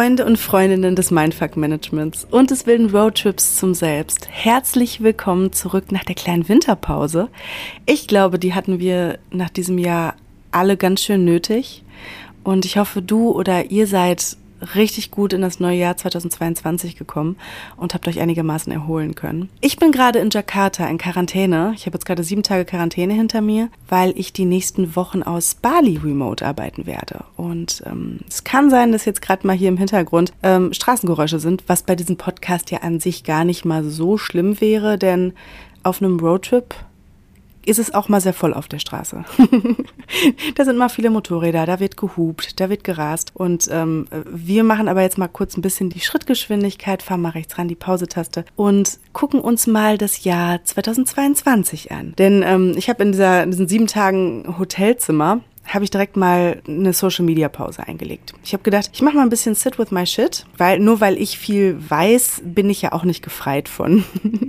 Freunde und Freundinnen des Mindfuck Managements und des wilden Roadtrips zum Selbst. Herzlich willkommen zurück nach der kleinen Winterpause. Ich glaube, die hatten wir nach diesem Jahr alle ganz schön nötig. Und ich hoffe, du oder ihr seid richtig gut in das neue Jahr 2022 gekommen und habt euch einigermaßen erholen können. Ich bin gerade in Jakarta in Quarantäne. Ich habe jetzt gerade sieben Tage Quarantäne hinter mir, weil ich die nächsten Wochen aus Bali remote arbeiten werde. Und ähm, es kann sein, dass jetzt gerade mal hier im Hintergrund ähm, Straßengeräusche sind, was bei diesem Podcast ja an sich gar nicht mal so schlimm wäre, denn auf einem Roadtrip ist es auch mal sehr voll auf der Straße. da sind mal viele Motorräder, da wird gehupt, da wird gerast. Und ähm, wir machen aber jetzt mal kurz ein bisschen die Schrittgeschwindigkeit, fahren mal rechts ran die Pausetaste und gucken uns mal das Jahr 2022 an. Denn ähm, ich habe in, in diesen sieben Tagen Hotelzimmer habe ich direkt mal eine Social Media Pause eingelegt. Ich habe gedacht, ich mache mal ein bisschen Sit with my shit, weil nur weil ich viel weiß, bin ich ja auch nicht gefreit von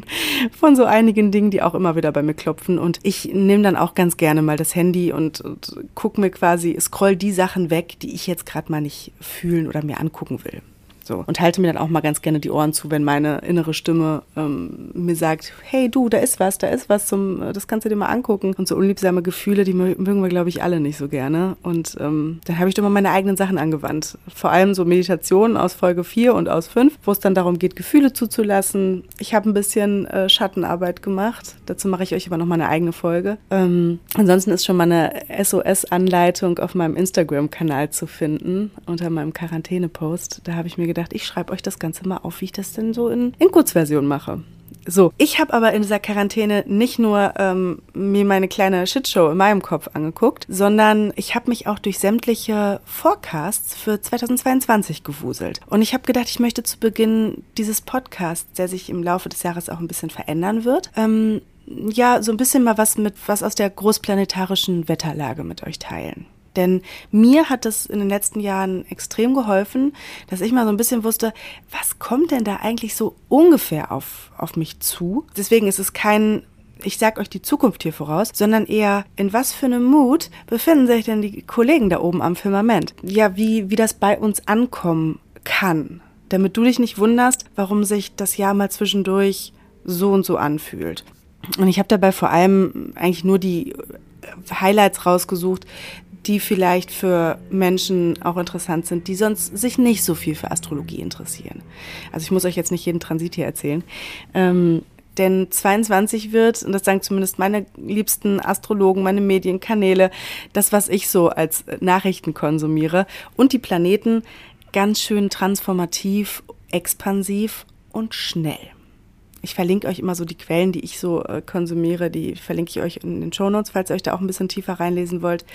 von so einigen Dingen, die auch immer wieder bei mir klopfen und ich nehme dann auch ganz gerne mal das Handy und, und gucke mir quasi scroll die Sachen weg, die ich jetzt gerade mal nicht fühlen oder mir angucken will. So. Und halte mir dann auch mal ganz gerne die Ohren zu, wenn meine innere Stimme ähm, mir sagt, hey du, da ist was, da ist was zum, das kannst du dir mal angucken. Und so unliebsame Gefühle, die mögen wir, glaube ich, alle nicht so gerne. Und ähm, dann habe ich doch mal meine eigenen Sachen angewandt. Vor allem so Meditationen aus Folge 4 und aus 5, wo es dann darum geht, Gefühle zuzulassen. Ich habe ein bisschen äh, Schattenarbeit gemacht. Dazu mache ich euch aber noch mal eine eigene Folge. Ähm, ansonsten ist schon mal eine SOS-Anleitung auf meinem Instagram-Kanal zu finden, unter meinem Quarantäne-Post. Da habe ich mir gedacht, ich schreibe euch das Ganze mal auf, wie ich das denn so in, in Kurzversion mache. So, ich habe aber in dieser Quarantäne nicht nur ähm, mir meine kleine Shitshow in meinem Kopf angeguckt, sondern ich habe mich auch durch sämtliche Forecasts für 2022 gewuselt. Und ich habe gedacht, ich möchte zu Beginn dieses Podcasts, der sich im Laufe des Jahres auch ein bisschen verändern wird, ähm, ja, so ein bisschen mal was mit was aus der großplanetarischen Wetterlage mit euch teilen. Denn mir hat das in den letzten Jahren extrem geholfen, dass ich mal so ein bisschen wusste, was kommt denn da eigentlich so ungefähr auf, auf mich zu? Deswegen ist es kein, ich sag euch die Zukunft hier voraus, sondern eher, in was für einem Mut befinden sich denn die Kollegen da oben am Firmament? Ja, wie, wie das bei uns ankommen kann. Damit du dich nicht wunderst, warum sich das Jahr mal zwischendurch so und so anfühlt. Und ich habe dabei vor allem eigentlich nur die Highlights rausgesucht, die vielleicht für Menschen auch interessant sind, die sonst sich nicht so viel für Astrologie interessieren. Also ich muss euch jetzt nicht jeden Transit hier erzählen. Ähm, denn 22 wird, und das sagen zumindest meine liebsten Astrologen, meine Medienkanäle, das, was ich so als Nachrichten konsumiere, und die Planeten ganz schön transformativ, expansiv und schnell. Ich verlinke euch immer so die Quellen, die ich so äh, konsumiere, die verlinke ich euch in den Show Notes, falls ihr euch da auch ein bisschen tiefer reinlesen wollt.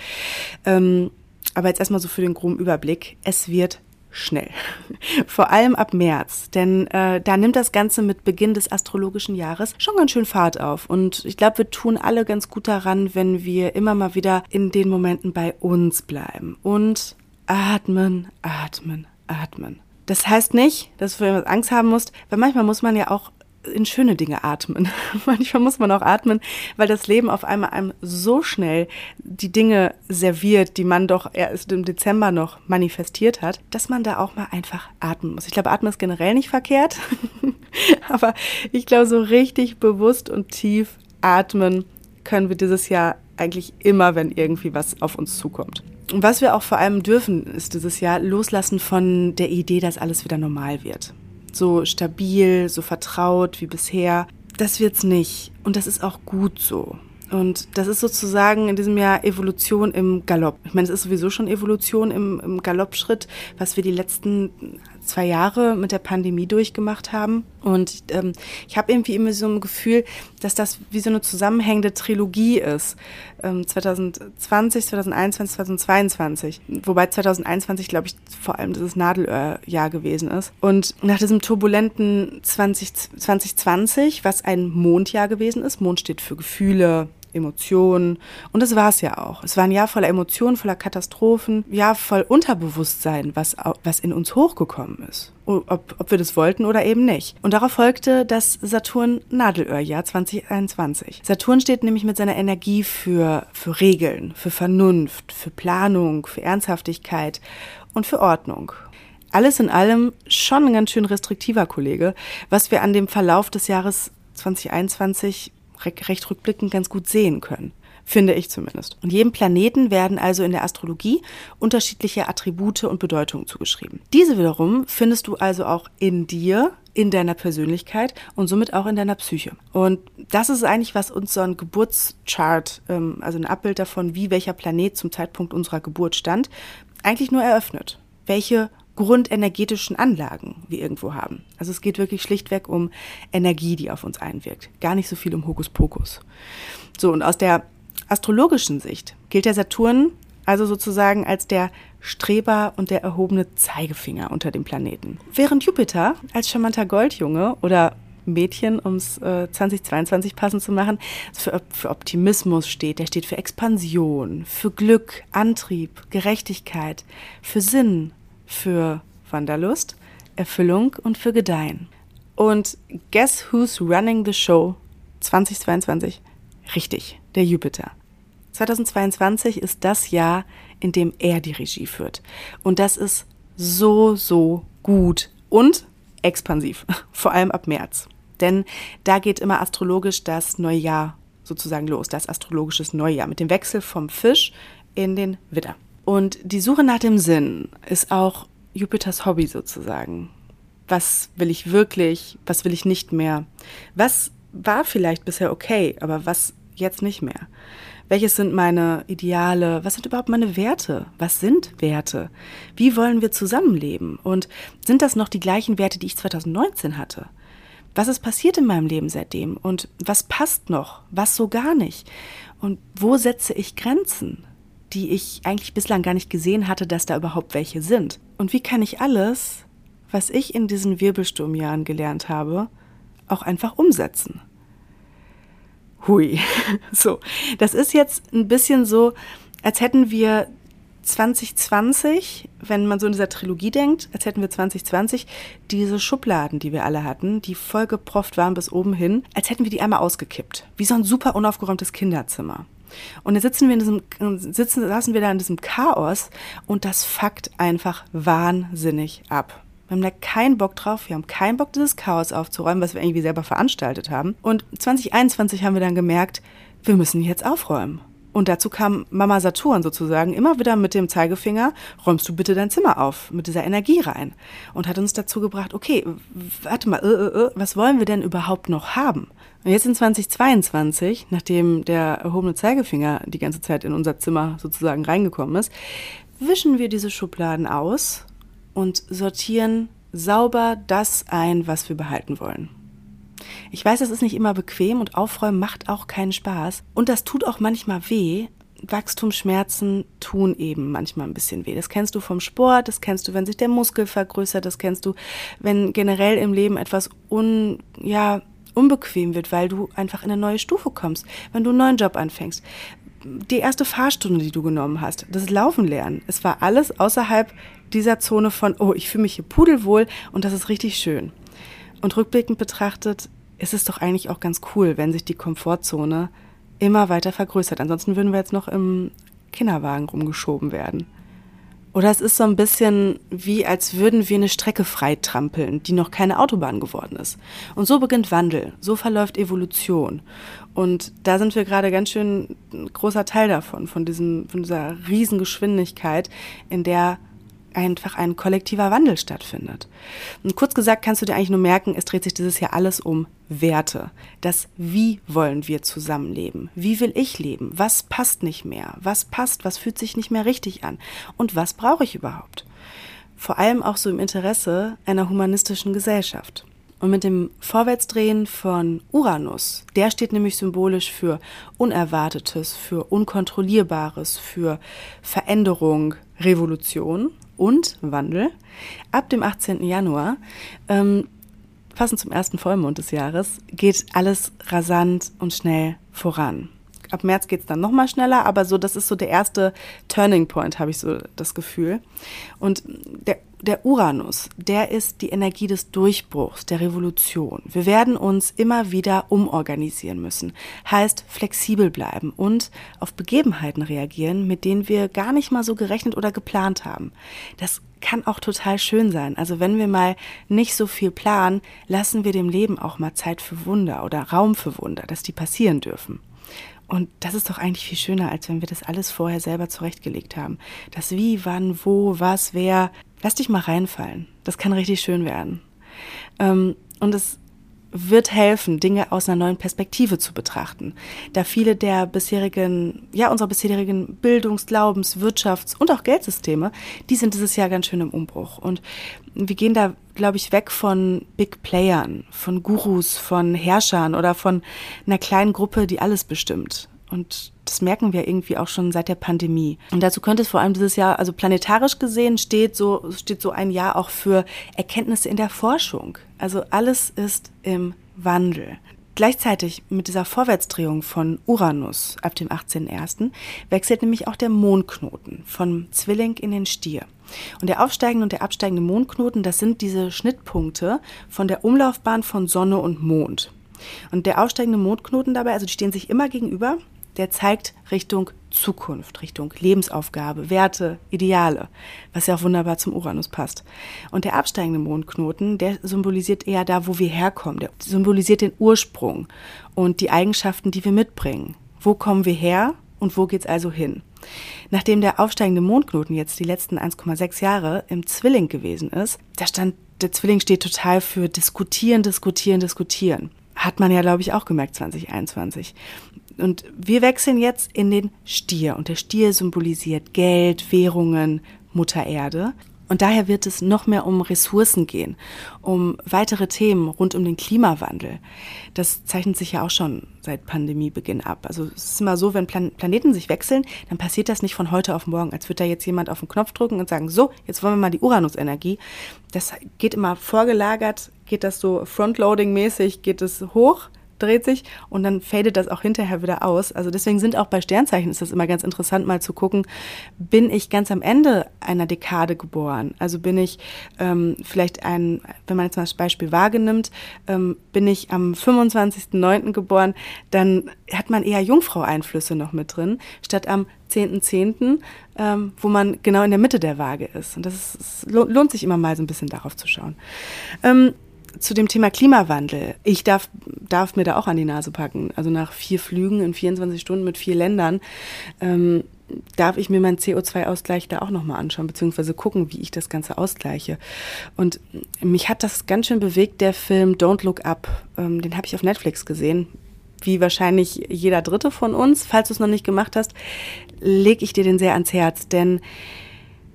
Ähm, aber jetzt erstmal so für den groben Überblick. Es wird schnell. Vor allem ab März, denn äh, da nimmt das Ganze mit Beginn des astrologischen Jahres schon ganz schön Fahrt auf. Und ich glaube, wir tun alle ganz gut daran, wenn wir immer mal wieder in den Momenten bei uns bleiben und atmen, atmen, atmen. Das heißt nicht, dass du Angst haben musst, weil manchmal muss man ja auch in schöne Dinge atmen. Manchmal muss man auch atmen, weil das Leben auf einmal einem so schnell die Dinge serviert, die man doch erst im Dezember noch manifestiert hat, dass man da auch mal einfach atmen muss. Ich glaube, atmen ist generell nicht verkehrt, aber ich glaube, so richtig bewusst und tief atmen können wir dieses Jahr eigentlich immer, wenn irgendwie was auf uns zukommt. Und was wir auch vor allem dürfen, ist dieses Jahr loslassen von der Idee, dass alles wieder normal wird so stabil, so vertraut wie bisher. Das wird's nicht. Und das ist auch gut so. Und das ist sozusagen in diesem Jahr Evolution im Galopp. Ich meine, es ist sowieso schon Evolution im, im Galoppschritt, was wir die letzten zwei Jahre mit der Pandemie durchgemacht haben. Und ähm, ich habe irgendwie immer so ein Gefühl, dass das wie so eine zusammenhängende Trilogie ist. Ähm, 2020, 2021, 2022. Wobei 2021, glaube ich, vor allem dieses Nadelöhrjahr gewesen ist. Und nach diesem turbulenten 20, 2020, was ein Mondjahr gewesen ist, Mond steht für Gefühle, Emotionen. Und das war es ja auch. Es war ein Jahr voller Emotionen, voller Katastrophen, Jahr voll Unterbewusstsein, was, was in uns hochgekommen ist. Ob, ob wir das wollten oder eben nicht. Und darauf folgte das Saturn-Nadelöhrjahr 2021. Saturn steht nämlich mit seiner Energie für, für Regeln, für Vernunft, für Planung, für Ernsthaftigkeit und für Ordnung. alles in allem schon ein ganz schön restriktiver Kollege, was wir an dem Verlauf des Jahres 2021 recht rückblickend ganz gut sehen können. Finde ich zumindest. Und jedem Planeten werden also in der Astrologie unterschiedliche Attribute und Bedeutungen zugeschrieben. Diese wiederum findest du also auch in dir, in deiner Persönlichkeit und somit auch in deiner Psyche. Und das ist eigentlich, was uns so ein Geburtschart, ähm, also ein Abbild davon, wie welcher Planet zum Zeitpunkt unserer Geburt stand, eigentlich nur eröffnet. Welche grundenergetischen Anlagen wir irgendwo haben. Also es geht wirklich schlichtweg um Energie, die auf uns einwirkt. Gar nicht so viel um Hokuspokus. So, und aus der astrologischen Sicht gilt der Saturn also sozusagen als der Streber und der erhobene Zeigefinger unter dem Planeten. Während Jupiter als charmanter Goldjunge oder Mädchen, um es äh, 2022 passend zu machen, für, für Optimismus steht. Der steht für Expansion, für Glück, Antrieb, Gerechtigkeit, für Sinn, für Wanderlust, Erfüllung und für Gedeihen. Und guess who's running the show 2022? Richtig, der Jupiter. 2022 ist das Jahr, in dem er die Regie führt. Und das ist so, so gut und expansiv, vor allem ab März. Denn da geht immer astrologisch das Neujahr sozusagen los, das astrologisches Neujahr mit dem Wechsel vom Fisch in den Widder. Und die Suche nach dem Sinn ist auch Jupiters Hobby sozusagen. Was will ich wirklich, was will ich nicht mehr? Was war vielleicht bisher okay, aber was jetzt nicht mehr? Welches sind meine Ideale? Was sind überhaupt meine Werte? Was sind Werte? Wie wollen wir zusammenleben? Und sind das noch die gleichen Werte, die ich 2019 hatte? Was ist passiert in meinem Leben seitdem? Und was passt noch? Was so gar nicht? Und wo setze ich Grenzen? Die ich eigentlich bislang gar nicht gesehen hatte, dass da überhaupt welche sind. Und wie kann ich alles, was ich in diesen Wirbelsturmjahren gelernt habe, auch einfach umsetzen? Hui. So, das ist jetzt ein bisschen so, als hätten wir 2020, wenn man so in dieser Trilogie denkt, als hätten wir 2020 diese Schubladen, die wir alle hatten, die vollgeprofft waren bis oben hin, als hätten wir die einmal ausgekippt. Wie so ein super unaufgeräumtes Kinderzimmer. Und jetzt sitzen wir in diesem, sitzen, saßen wir da in diesem Chaos und das fuckt einfach wahnsinnig ab. Wir haben da keinen Bock drauf. Wir haben keinen Bock, dieses Chaos aufzuräumen, was wir irgendwie selber veranstaltet haben. Und 2021 haben wir dann gemerkt, wir müssen jetzt aufräumen. Und dazu kam Mama Saturn sozusagen immer wieder mit dem Zeigefinger, räumst du bitte dein Zimmer auf, mit dieser Energie rein. Und hat uns dazu gebracht, okay, warte mal, äh, äh, äh was wollen wir denn überhaupt noch haben? Und jetzt in 2022, nachdem der erhobene Zeigefinger die ganze Zeit in unser Zimmer sozusagen reingekommen ist, wischen wir diese Schubladen aus und sortieren sauber das ein, was wir behalten wollen. Ich weiß, es ist nicht immer bequem und aufräumen macht auch keinen Spaß. Und das tut auch manchmal weh. Wachstumsschmerzen tun eben manchmal ein bisschen weh. Das kennst du vom Sport, das kennst du, wenn sich der Muskel vergrößert, das kennst du, wenn generell im Leben etwas un, ja, unbequem wird, weil du einfach in eine neue Stufe kommst, wenn du einen neuen Job anfängst. Die erste Fahrstunde, die du genommen hast, das Laufen lernen. Es war alles außerhalb dieser Zone von, oh, ich fühle mich hier pudelwohl und das ist richtig schön. Und rückblickend betrachtet ist es doch eigentlich auch ganz cool, wenn sich die Komfortzone immer weiter vergrößert. Ansonsten würden wir jetzt noch im Kinderwagen rumgeschoben werden. Oder es ist so ein bisschen wie, als würden wir eine Strecke freitrampeln, die noch keine Autobahn geworden ist. Und so beginnt Wandel, so verläuft Evolution. Und da sind wir gerade ganz schön ein großer Teil davon, von, diesem, von dieser Riesengeschwindigkeit, in der einfach ein kollektiver Wandel stattfindet. Und kurz gesagt kannst du dir eigentlich nur merken, es dreht sich dieses Jahr alles um Werte. Das Wie wollen wir zusammenleben? Wie will ich leben? Was passt nicht mehr? Was passt? Was fühlt sich nicht mehr richtig an? Und was brauche ich überhaupt? Vor allem auch so im Interesse einer humanistischen Gesellschaft. Und mit dem Vorwärtsdrehen von Uranus, der steht nämlich symbolisch für Unerwartetes, für Unkontrollierbares, für Veränderung, Revolution und Wandel ab dem 18. Januar, ähm, passend zum ersten Vollmond des Jahres, geht alles rasant und schnell voran. Ab März geht es dann nochmal schneller, aber so, das ist so der erste Turning Point, habe ich so das Gefühl. Und der der Uranus, der ist die Energie des Durchbruchs, der Revolution. Wir werden uns immer wieder umorganisieren müssen. Heißt flexibel bleiben und auf Begebenheiten reagieren, mit denen wir gar nicht mal so gerechnet oder geplant haben. Das kann auch total schön sein. Also wenn wir mal nicht so viel planen, lassen wir dem Leben auch mal Zeit für Wunder oder Raum für Wunder, dass die passieren dürfen. Und das ist doch eigentlich viel schöner, als wenn wir das alles vorher selber zurechtgelegt haben. Das Wie, wann, wo, was, wer. Lass dich mal reinfallen. Das kann richtig schön werden. Ähm, und es wird helfen, Dinge aus einer neuen Perspektive zu betrachten. Da viele der bisherigen, ja, unserer bisherigen Bildungs-, Glaubens-, Wirtschafts- und auch Geldsysteme, die sind dieses Jahr ganz schön im Umbruch. Und wir gehen da, glaube ich, weg von Big Playern, von Gurus, von Herrschern oder von einer kleinen Gruppe, die alles bestimmt. Und das merken wir irgendwie auch schon seit der Pandemie. Und dazu könnte es vor allem dieses Jahr, also planetarisch gesehen, steht so, steht so ein Jahr auch für Erkenntnisse in der Forschung. Also alles ist im Wandel. Gleichzeitig mit dieser Vorwärtsdrehung von Uranus ab dem 18.01. wechselt nämlich auch der Mondknoten von Zwilling in den Stier. Und der aufsteigende und der absteigende Mondknoten, das sind diese Schnittpunkte von der Umlaufbahn von Sonne und Mond. Und der aufsteigende Mondknoten dabei, also die stehen sich immer gegenüber, der zeigt Richtung Zukunft, Richtung Lebensaufgabe, Werte, Ideale, was ja auch wunderbar zum Uranus passt. Und der absteigende Mondknoten, der symbolisiert eher da, wo wir herkommen, der symbolisiert den Ursprung und die Eigenschaften, die wir mitbringen. Wo kommen wir her und wo geht's also hin? Nachdem der aufsteigende Mondknoten jetzt die letzten 1,6 Jahre im Zwilling gewesen ist, da stand, der Zwilling steht total für diskutieren, diskutieren, diskutieren. Hat man ja, glaube ich, auch gemerkt 2021. Und wir wechseln jetzt in den Stier. Und der Stier symbolisiert Geld, Währungen, Mutter Erde. Und daher wird es noch mehr um Ressourcen gehen, um weitere Themen rund um den Klimawandel. Das zeichnet sich ja auch schon seit Pandemiebeginn ab. Also es ist immer so, wenn Plan Planeten sich wechseln, dann passiert das nicht von heute auf morgen, als würde da jetzt jemand auf den Knopf drücken und sagen, so, jetzt wollen wir mal die Uranus-Energie. Das geht immer vorgelagert, geht das so frontloading-mäßig, geht es hoch dreht sich und dann fadet das auch hinterher wieder aus. Also deswegen sind auch bei Sternzeichen ist das immer ganz interessant, mal zu gucken, bin ich ganz am Ende einer Dekade geboren? Also bin ich ähm, vielleicht ein, wenn man jetzt mal das Beispiel Waage nimmt, ähm, bin ich am 25.09. geboren, dann hat man eher Jungfrau-Einflüsse noch mit drin, statt am 10.10., ähm, wo man genau in der Mitte der Waage ist. Und das, ist, lohnt sich immer mal so ein bisschen darauf zu schauen. Ähm, zu dem Thema Klimawandel. Ich darf, darf mir da auch an die Nase packen. Also nach vier Flügen in 24 Stunden mit vier Ländern ähm, darf ich mir meinen CO2-Ausgleich da auch nochmal anschauen, beziehungsweise gucken, wie ich das Ganze ausgleiche. Und mich hat das ganz schön bewegt, der Film Don't Look Up. Ähm, den habe ich auf Netflix gesehen. Wie wahrscheinlich jeder Dritte von uns. Falls du es noch nicht gemacht hast, lege ich dir den sehr ans Herz. Denn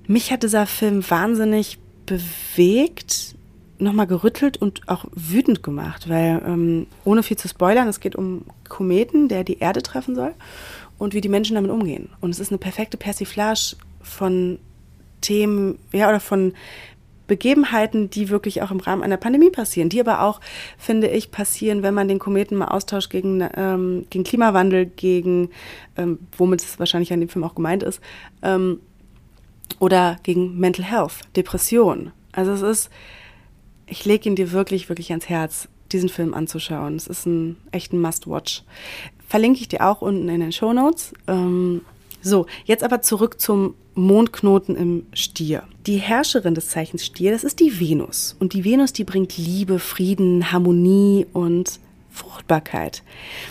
mich hat dieser Film wahnsinnig bewegt nochmal gerüttelt und auch wütend gemacht, weil ähm, ohne viel zu spoilern, es geht um Kometen, der die Erde treffen soll und wie die Menschen damit umgehen. Und es ist eine perfekte Persiflage von Themen, ja, oder von Begebenheiten, die wirklich auch im Rahmen einer Pandemie passieren, die aber auch, finde ich, passieren, wenn man den Kometen mal austauscht gegen, ähm, gegen Klimawandel, gegen, ähm, womit es wahrscheinlich an dem Film auch gemeint ist, ähm, oder gegen Mental Health, Depression. Also es ist ich lege ihn dir wirklich, wirklich ans Herz, diesen Film anzuschauen. Es ist ein echt ein Must-Watch. Verlinke ich dir auch unten in den Show Notes. Ähm, so, jetzt aber zurück zum Mondknoten im Stier. Die Herrscherin des Zeichens Stier, das ist die Venus. Und die Venus, die bringt Liebe, Frieden, Harmonie und Fruchtbarkeit.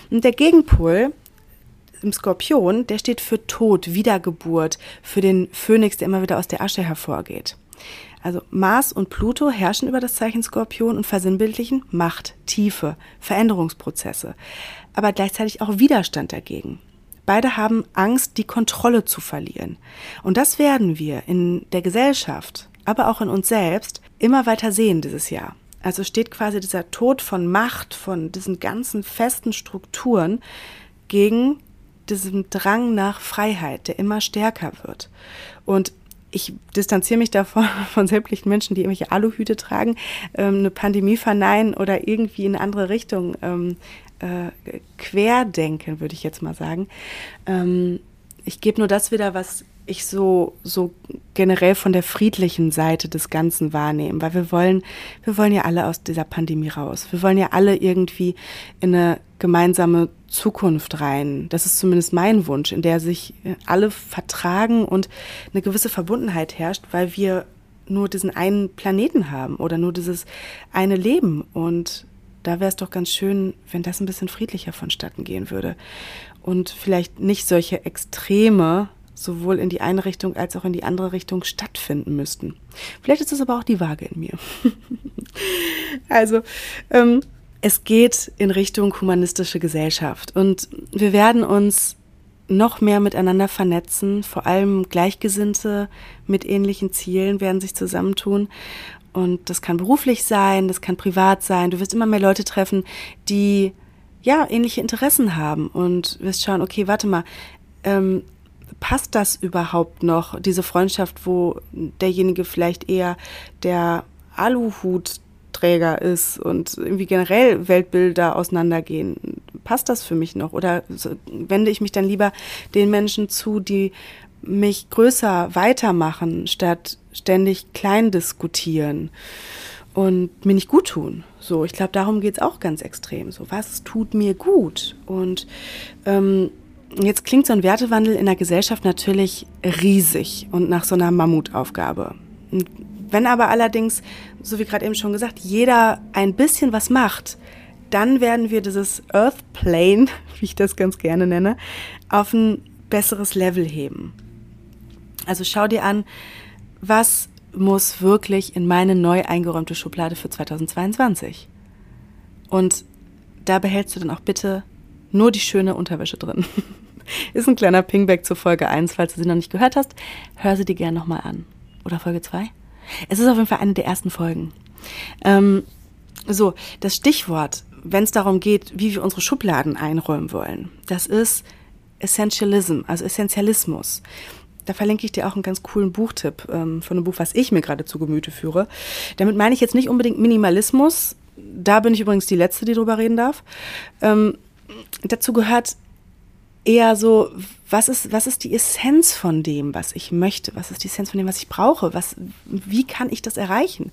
Und der Gegenpol im Skorpion, der steht für Tod, Wiedergeburt, für den Phönix, der immer wieder aus der Asche hervorgeht. Also Mars und Pluto herrschen über das Zeichen Skorpion und versinnbildlichen Macht, Tiefe, Veränderungsprozesse, aber gleichzeitig auch Widerstand dagegen. Beide haben Angst, die Kontrolle zu verlieren. Und das werden wir in der Gesellschaft, aber auch in uns selbst immer weiter sehen dieses Jahr. Also steht quasi dieser Tod von Macht, von diesen ganzen festen Strukturen gegen diesen Drang nach Freiheit, der immer stärker wird. Und ich distanziere mich davon von sämtlichen Menschen, die irgendwelche Aluhüte tragen, ähm, eine Pandemie verneinen oder irgendwie in eine andere Richtung ähm, äh, querdenken, würde ich jetzt mal sagen. Ähm, ich gebe nur das wieder, was ich so, so generell von der friedlichen Seite des Ganzen wahrnehmen, weil wir wollen, wir wollen ja alle aus dieser Pandemie raus. Wir wollen ja alle irgendwie in eine gemeinsame Zukunft rein. Das ist zumindest mein Wunsch, in der sich alle vertragen und eine gewisse Verbundenheit herrscht, weil wir nur diesen einen Planeten haben oder nur dieses eine Leben. Und da wäre es doch ganz schön, wenn das ein bisschen friedlicher vonstatten gehen würde. Und vielleicht nicht solche Extreme sowohl in die eine Richtung als auch in die andere Richtung stattfinden müssten. Vielleicht ist es aber auch die Waage in mir. also, ähm, es geht in Richtung humanistische Gesellschaft und wir werden uns noch mehr miteinander vernetzen, vor allem Gleichgesinnte mit ähnlichen Zielen werden sich zusammentun. Und das kann beruflich sein, das kann privat sein. Du wirst immer mehr Leute treffen, die ja ähnliche Interessen haben und wirst schauen, okay, warte mal, ähm, passt das überhaupt noch, diese Freundschaft, wo derjenige vielleicht eher der Aluhutträger ist und irgendwie generell Weltbilder auseinandergehen? Passt das für mich noch? Oder wende ich mich dann lieber den Menschen zu, die mich größer weitermachen, statt ständig klein diskutieren und mir nicht gut tun? So, ich glaube, darum geht es auch ganz extrem. So, was tut mir gut? Und ähm, Jetzt klingt so ein Wertewandel in der Gesellschaft natürlich riesig und nach so einer Mammutaufgabe. Wenn aber allerdings, so wie gerade eben schon gesagt, jeder ein bisschen was macht, dann werden wir dieses Earth Plane, wie ich das ganz gerne nenne, auf ein besseres Level heben. Also schau dir an, was muss wirklich in meine neu eingeräumte Schublade für 2022? Und da behältst du dann auch bitte nur die schöne Unterwäsche drin. Ist ein kleiner Pingback zur Folge 1, falls du sie noch nicht gehört hast. Hör sie dir gerne nochmal an. Oder Folge 2? Es ist auf jeden Fall eine der ersten Folgen. Ähm, so, das Stichwort, wenn es darum geht, wie wir unsere Schubladen einräumen wollen, das ist Essentialism, also Essentialismus. Da verlinke ich dir auch einen ganz coolen Buchtipp ähm, von einem Buch, was ich mir gerade zu Gemüte führe. Damit meine ich jetzt nicht unbedingt Minimalismus. Da bin ich übrigens die Letzte, die drüber reden darf. Ähm, dazu gehört eher so, was ist, was ist die Essenz von dem, was ich möchte? Was ist die Essenz von dem, was ich brauche? Was, wie kann ich das erreichen?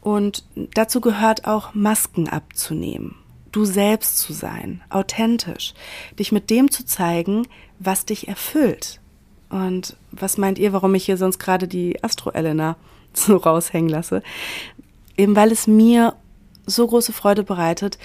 Und dazu gehört auch Masken abzunehmen, du selbst zu sein, authentisch, dich mit dem zu zeigen, was dich erfüllt. Und was meint ihr, warum ich hier sonst gerade die Astro-Elena so raushängen lasse? Eben weil es mir so große Freude bereitet,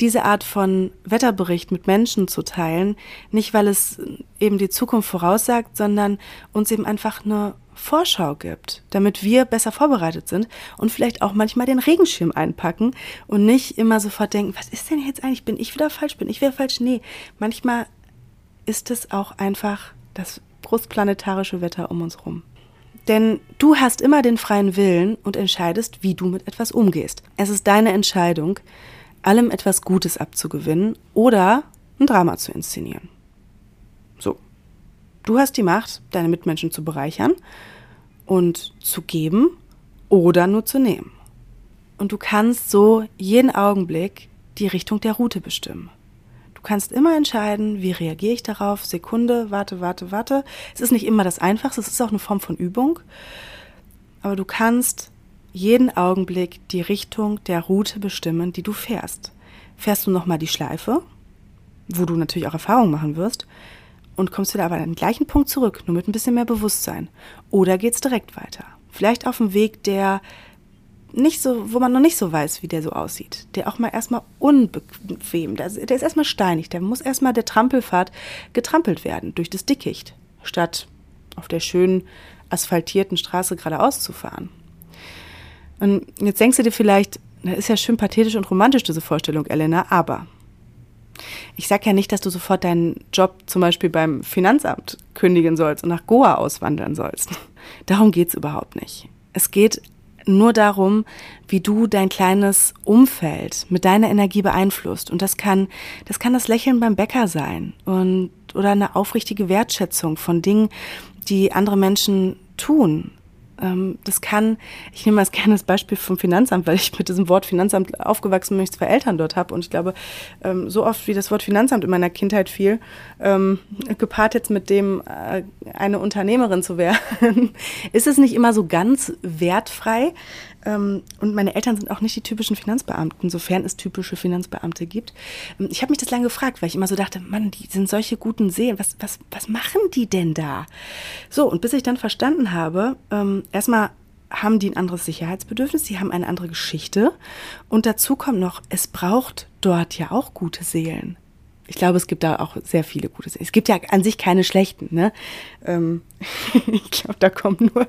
diese Art von Wetterbericht mit Menschen zu teilen. Nicht, weil es eben die Zukunft voraussagt, sondern uns eben einfach eine Vorschau gibt, damit wir besser vorbereitet sind und vielleicht auch manchmal den Regenschirm einpacken und nicht immer sofort denken, was ist denn jetzt eigentlich? Bin ich wieder falsch? Bin ich wieder falsch? Nee, manchmal ist es auch einfach das großplanetarische Wetter um uns herum. Denn du hast immer den freien Willen und entscheidest, wie du mit etwas umgehst. Es ist deine Entscheidung, allem etwas Gutes abzugewinnen oder ein Drama zu inszenieren. So. Du hast die Macht, deine Mitmenschen zu bereichern und zu geben oder nur zu nehmen. Und du kannst so jeden Augenblick die Richtung der Route bestimmen. Kannst immer entscheiden, wie reagiere ich darauf, Sekunde, warte, warte, warte. Es ist nicht immer das Einfachste, es ist auch eine Form von Übung. Aber du kannst jeden Augenblick die Richtung der Route bestimmen, die du fährst. Fährst du nochmal die Schleife, wo du natürlich auch Erfahrung machen wirst, und kommst wieder aber an den gleichen Punkt zurück, nur mit ein bisschen mehr Bewusstsein. Oder geht's direkt weiter? Vielleicht auf dem Weg, der nicht so, wo man noch nicht so weiß, wie der so aussieht. Der auch mal erstmal unbequem, der, der ist erstmal steinig, der muss erstmal der Trampelfahrt getrampelt werden durch das Dickicht, statt auf der schönen asphaltierten Straße geradeaus zu fahren. Und jetzt denkst du dir vielleicht, das ist ja schön pathetisch und romantisch, diese Vorstellung, Elena, aber ich sag ja nicht, dass du sofort deinen Job zum Beispiel beim Finanzamt kündigen sollst und nach Goa auswandern sollst. Darum geht's überhaupt nicht. Es geht nur darum, wie du dein kleines Umfeld mit deiner Energie beeinflusst. Und das kann, das kann das Lächeln beim Bäcker sein und, oder eine aufrichtige Wertschätzung von Dingen, die andere Menschen tun. Ähm, das kann, ich nehme als gerne das Beispiel vom Finanzamt, weil ich mit diesem Wort Finanzamt aufgewachsen bin, ich zwei Eltern dort habe. Und ich glaube, ähm, so oft wie das Wort Finanzamt in meiner Kindheit fiel, ähm, gepaart jetzt mit dem, äh, eine Unternehmerin zu werden, ist es nicht immer so ganz wertfrei. Ähm, und meine Eltern sind auch nicht die typischen Finanzbeamten, sofern es typische Finanzbeamte gibt. Ähm, ich habe mich das lange gefragt, weil ich immer so dachte, Mann, die sind solche guten Seelen. Was, was, was machen die denn da? So, und bis ich dann verstanden habe, ähm, erstmal haben die ein anderes Sicherheitsbedürfnis, sie haben eine andere Geschichte. Und dazu kommt noch, es braucht dort ja auch gute Seelen ich glaube, es gibt da auch sehr viele gute. Es gibt ja an sich keine schlechten. Ne? Ähm, ich glaube, da kommt nur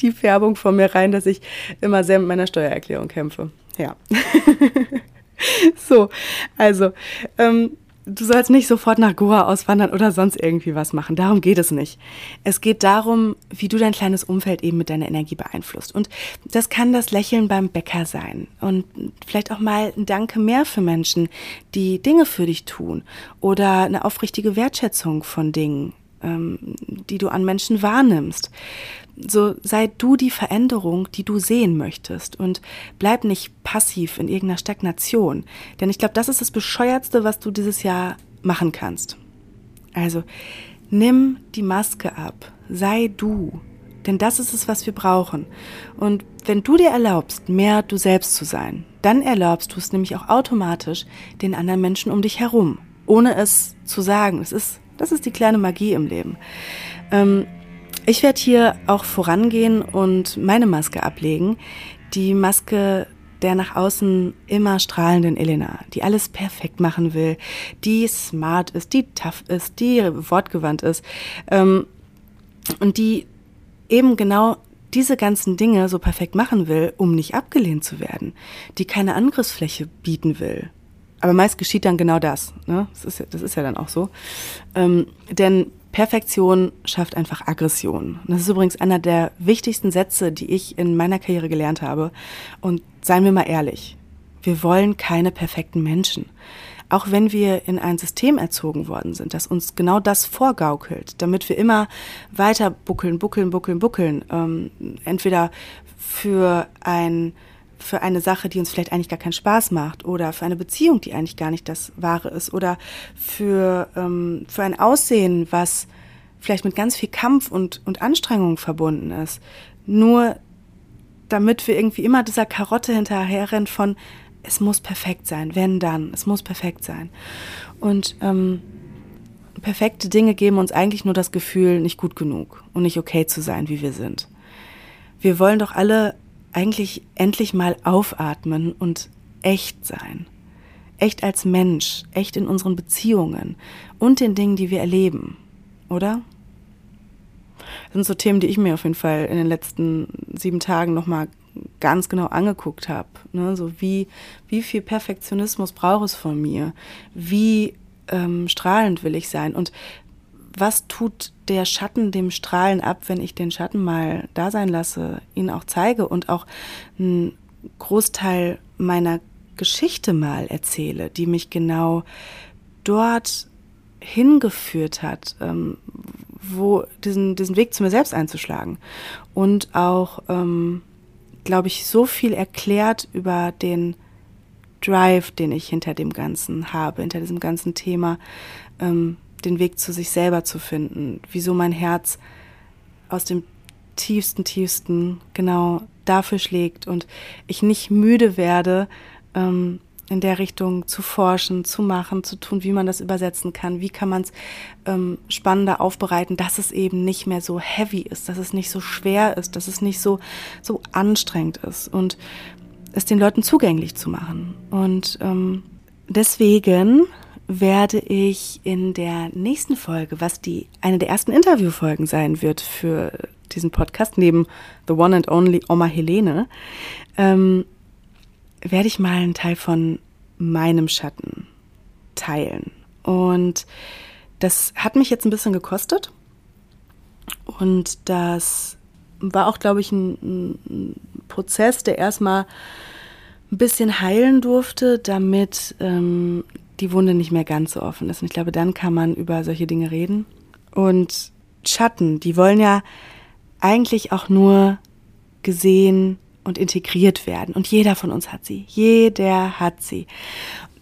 die Färbung von mir rein, dass ich immer sehr mit meiner Steuererklärung kämpfe. Ja. so, also ähm, du sollst nicht sofort nach Goa auswandern oder sonst irgendwie was machen. Darum geht es nicht. Es geht darum, wie du dein kleines Umfeld eben mit deiner Energie beeinflusst. Und das kann das Lächeln beim Bäcker sein. Und vielleicht auch mal ein Danke mehr für Menschen, die Dinge für dich tun. Oder eine aufrichtige Wertschätzung von Dingen, ähm, die du an Menschen wahrnimmst so sei du die Veränderung, die du sehen möchtest und bleib nicht passiv in irgendeiner Stagnation. Denn ich glaube, das ist das Bescheuertste, was du dieses Jahr machen kannst. Also nimm die Maske ab, sei du. Denn das ist es, was wir brauchen. Und wenn du dir erlaubst, mehr du selbst zu sein, dann erlaubst du es nämlich auch automatisch den anderen Menschen um dich herum, ohne es zu sagen. Das ist, das ist die kleine Magie im Leben. Ähm, ich werde hier auch vorangehen und meine Maske ablegen. Die Maske der nach außen immer strahlenden Elena, die alles perfekt machen will, die smart ist, die tough ist, die wortgewandt ist ähm, und die eben genau diese ganzen Dinge so perfekt machen will, um nicht abgelehnt zu werden, die keine Angriffsfläche bieten will. Aber meist geschieht dann genau das. Ne? Das, ist ja, das ist ja dann auch so. Ähm, denn Perfektion schafft einfach Aggression. Das ist übrigens einer der wichtigsten Sätze, die ich in meiner Karriere gelernt habe. Und seien wir mal ehrlich, wir wollen keine perfekten Menschen. Auch wenn wir in ein System erzogen worden sind, das uns genau das vorgaukelt, damit wir immer weiter buckeln, buckeln, buckeln, buckeln, ähm, entweder für ein für eine Sache, die uns vielleicht eigentlich gar keinen Spaß macht oder für eine Beziehung, die eigentlich gar nicht das Wahre ist oder für, ähm, für ein Aussehen, was vielleicht mit ganz viel Kampf und, und Anstrengung verbunden ist. Nur damit wir irgendwie immer dieser Karotte hinterherrennen von, es muss perfekt sein, wenn dann, es muss perfekt sein. Und ähm, perfekte Dinge geben uns eigentlich nur das Gefühl, nicht gut genug und nicht okay zu sein, wie wir sind. Wir wollen doch alle eigentlich endlich mal aufatmen und echt sein. Echt als Mensch, echt in unseren Beziehungen und den Dingen, die wir erleben, oder? Das sind so Themen, die ich mir auf jeden Fall in den letzten sieben Tagen nochmal ganz genau angeguckt habe. Ne? So wie, wie viel Perfektionismus braucht es von mir? Wie ähm, strahlend will ich sein? Und was tut der Schatten dem Strahlen ab, wenn ich den Schatten mal da sein lasse, ihn auch zeige und auch einen Großteil meiner Geschichte mal erzähle, die mich genau dort hingeführt hat, ähm, wo diesen, diesen Weg zu mir selbst einzuschlagen. Und auch, ähm, glaube ich, so viel erklärt über den Drive, den ich hinter dem Ganzen habe, hinter diesem ganzen Thema, ähm, den Weg zu sich selber zu finden, wieso mein Herz aus dem tiefsten, tiefsten genau dafür schlägt und ich nicht müde werde, ähm, in der Richtung zu forschen, zu machen, zu tun, wie man das übersetzen kann, wie kann man es ähm, spannender aufbereiten, dass es eben nicht mehr so heavy ist, dass es nicht so schwer ist, dass es nicht so, so anstrengend ist und es den Leuten zugänglich zu machen. Und ähm, deswegen werde ich in der nächsten Folge, was die eine der ersten Interviewfolgen sein wird für diesen Podcast, neben The One and Only Oma Helene, ähm, werde ich mal einen Teil von meinem Schatten teilen. Und das hat mich jetzt ein bisschen gekostet. Und das war auch, glaube ich, ein, ein Prozess, der erstmal ein bisschen heilen durfte, damit ähm, die Wunde nicht mehr ganz so offen ist. Und ich glaube, dann kann man über solche Dinge reden. Und Schatten, die wollen ja eigentlich auch nur gesehen und integriert werden. Und jeder von uns hat sie. Jeder hat sie.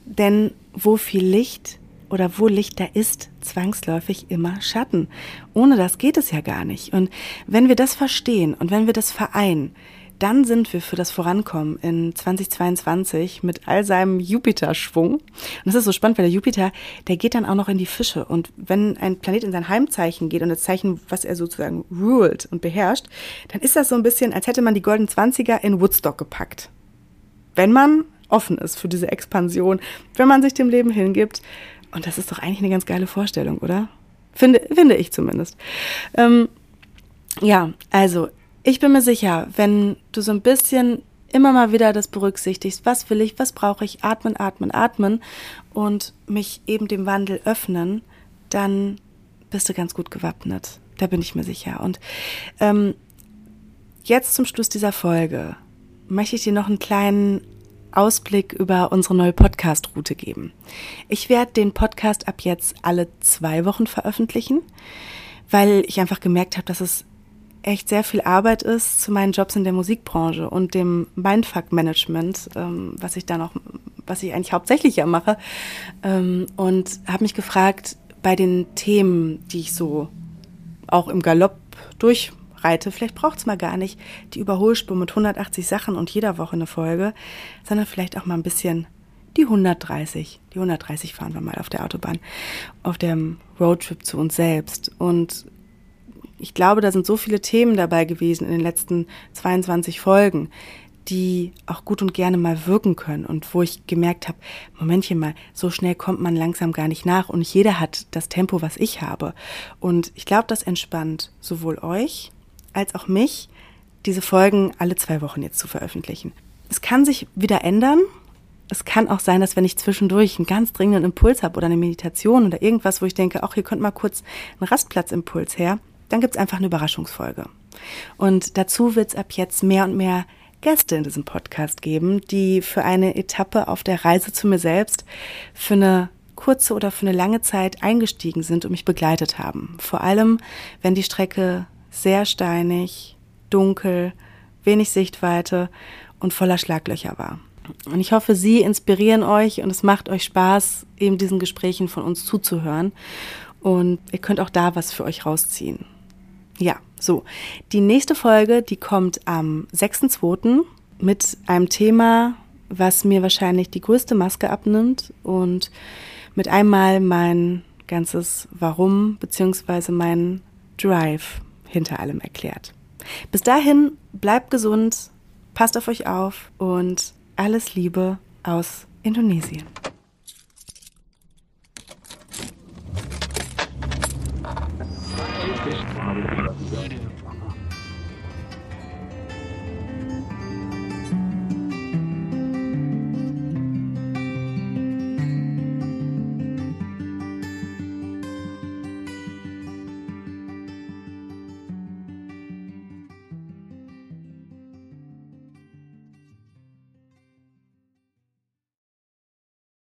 Denn wo viel Licht oder wo Licht da ist, zwangsläufig immer Schatten. Ohne das geht es ja gar nicht. Und wenn wir das verstehen und wenn wir das vereinen, dann sind wir für das Vorankommen in 2022 mit all seinem Jupiter-Schwung. Und das ist so spannend, weil der Jupiter, der geht dann auch noch in die Fische. Und wenn ein Planet in sein Heimzeichen geht und das Zeichen, was er sozusagen ruled und beherrscht, dann ist das so ein bisschen, als hätte man die Golden Zwanziger in Woodstock gepackt. Wenn man offen ist für diese Expansion, wenn man sich dem Leben hingibt. Und das ist doch eigentlich eine ganz geile Vorstellung, oder? Finde, finde ich zumindest. Ähm, ja, also ich bin mir sicher, wenn du so ein bisschen immer mal wieder das berücksichtigst, was will ich, was brauche ich, atmen, atmen, atmen und mich eben dem Wandel öffnen, dann bist du ganz gut gewappnet. Da bin ich mir sicher. Und ähm, jetzt zum Schluss dieser Folge möchte ich dir noch einen kleinen Ausblick über unsere neue Podcast-Route geben. Ich werde den Podcast ab jetzt alle zwei Wochen veröffentlichen, weil ich einfach gemerkt habe, dass es echt sehr viel Arbeit ist zu meinen Jobs in der Musikbranche und dem Mindfuck-Management, ähm, was ich da noch, was ich eigentlich hauptsächlich ja mache. Ähm, und habe mich gefragt, bei den Themen, die ich so auch im Galopp durchreite, vielleicht braucht es mal gar nicht die Überholspur mit 180 Sachen und jeder Woche eine Folge, sondern vielleicht auch mal ein bisschen die 130. Die 130 fahren wir mal auf der Autobahn, auf dem Roadtrip zu uns selbst. Und ich glaube, da sind so viele Themen dabei gewesen in den letzten 22 Folgen, die auch gut und gerne mal wirken können und wo ich gemerkt habe, Momentchen mal, so schnell kommt man langsam gar nicht nach und jeder hat das Tempo, was ich habe. Und ich glaube, das entspannt sowohl euch als auch mich, diese Folgen alle zwei Wochen jetzt zu veröffentlichen. Es kann sich wieder ändern. Es kann auch sein, dass wenn ich zwischendurch einen ganz dringenden Impuls habe oder eine Meditation oder irgendwas, wo ich denke, ach, hier könnte mal kurz ein Rastplatzimpuls her, dann gibt es einfach eine Überraschungsfolge. Und dazu wird es ab jetzt mehr und mehr Gäste in diesem Podcast geben, die für eine Etappe auf der Reise zu mir selbst für eine kurze oder für eine lange Zeit eingestiegen sind und mich begleitet haben. Vor allem, wenn die Strecke sehr steinig, dunkel, wenig Sichtweite und voller Schlaglöcher war. Und ich hoffe, Sie inspirieren euch und es macht euch Spaß, eben diesen Gesprächen von uns zuzuhören. Und ihr könnt auch da was für euch rausziehen. Ja, so. Die nächste Folge, die kommt am 6.2. mit einem Thema, was mir wahrscheinlich die größte Maske abnimmt und mit einmal mein ganzes Warum bzw. mein Drive hinter allem erklärt. Bis dahin, bleibt gesund, passt auf euch auf und alles Liebe aus Indonesien. up.